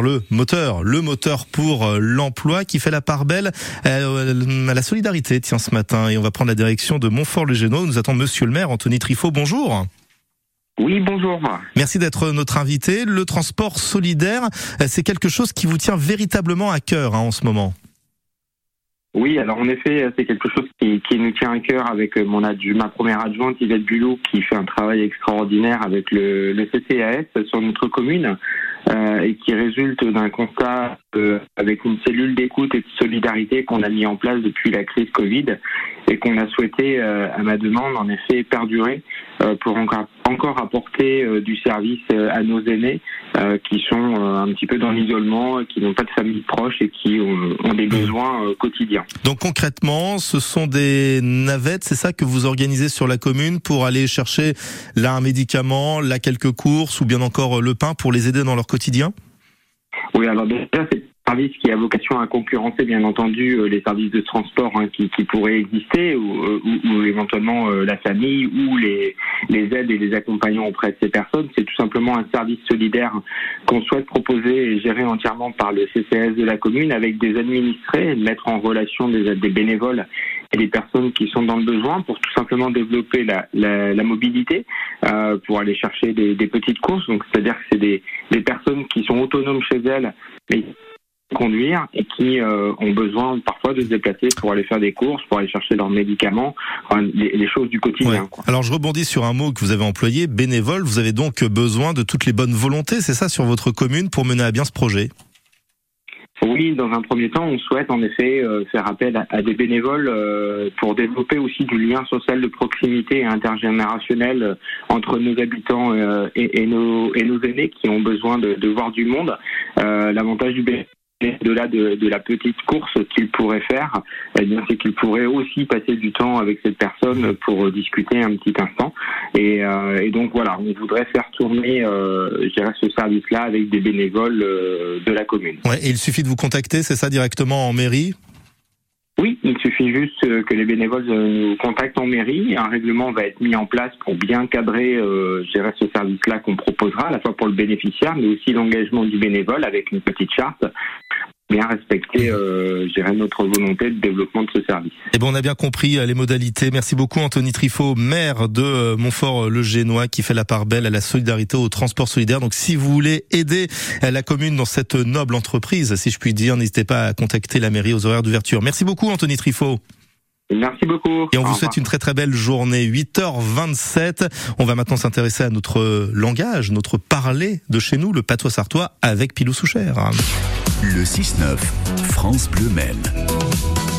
le moteur, le moteur pour euh, l'emploi qui fait la part belle euh, à la solidarité, tiens, ce matin. Et on va prendre la direction de Montfort-le-Génaud. Nous attend monsieur le maire, Anthony Trifot. Bonjour. Oui, bonjour. Merci d'être notre invité. Le transport solidaire, euh, c'est quelque chose qui vous tient véritablement à cœur hein, en ce moment. Oui, alors en effet, c'est quelque chose qui, nous tient à cœur avec mon ma première adjointe Yvette Bulot qui fait un travail extraordinaire avec le, le CCAS sur notre commune. Euh, et qui résulte d'un constat euh, avec une cellule d'écoute et de solidarité qu'on a mis en place depuis la crise Covid et qu'on a souhaité, euh, à ma demande, en effet, perdurer pour encore, encore apporter du service à nos aînés qui sont un petit peu dans l'isolement, qui n'ont pas de famille proche et qui ont, des besoins quotidiens. Donc concrètement, ce sont des navettes, c'est ça que vous organisez sur la commune pour aller chercher là un médicament, là quelques courses ou bien encore le pain pour les aider dans leur quotidien? Oui, alors déjà, c'est un service qui a vocation à concurrencer, bien entendu, euh, les services de transport hein, qui, pourraient exister, ou, euh, éventuellement euh, la famille, ou les, les aides et les accompagnants auprès de ces personnes. C'est tout simplement un service solidaire qu'on souhaite proposer et gérer entièrement par le CCS de la commune avec des administrés, mettre en relation des, bénévoles et des personnes qui sont dans le besoin pour tout simplement développer la, mobilité, euh, pour aller chercher des, petites courses. Donc c'est-à-dire que c'est des, personnes qui sont autonomes chez elles, conduire et qui euh, ont besoin parfois de se déplacer pour aller faire des courses, pour aller chercher leurs médicaments, les, choses du quotidien. Alors je rebondis sur un mot que vous avez employé, bénévole. Vous avez donc besoin de toutes les bonnes volontés, c'est ça, sur votre commune pour mener à bien ce projet? Oui, dans un premier temps, on souhaite en effet euh, faire appel à, des bénévoles euh, pour développer aussi du lien social de proximité et intergénérationnel entre nos habitants et, nos, et nos aînés qui ont besoin de, de voir du monde. L'avantage du bénévole de de, de la petite course qu'il pourrait faire, eh bien c'est qu'il pourrait aussi passer du temps avec cette personne pour discuter un petit instant. Et, euh, et donc voilà, on voudrait faire tourner, euh, ce service-là avec des bénévoles euh, de la commune. Ouais, et il suffit de vous contacter, c'est ça directement en mairie? Oui, il suffit juste euh, que les bénévoles euh, nous contactent en mairie. Un règlement va être mis en place pour bien cadrer euh, ce service-là qu'on proposera, à la fois pour le bénéficiaire, mais aussi l'engagement du bénévole avec une petite charte respecter, euh, notre volonté de développement de ce service. Et eh bon, on a bien compris euh, les modalités. Merci beaucoup, Anthony Trifot, maire de euh, Montfort-le-Génois, qui fait la part belle à la solidarité, au transport solidaire. Donc, si vous voulez aider la commune dans cette noble entreprise, si je puis dire, n'hésitez pas à contacter la mairie aux horaires d'ouverture. Merci beaucoup, Anthony Trifot. Merci beaucoup. Et on vous souhaite une très très belle journée. 8h27. On va maintenant s'intéresser à notre langage, notre parler de chez nous, le patois sartois avec Pilou Souchère. Le 6-9, France Bleu Maine.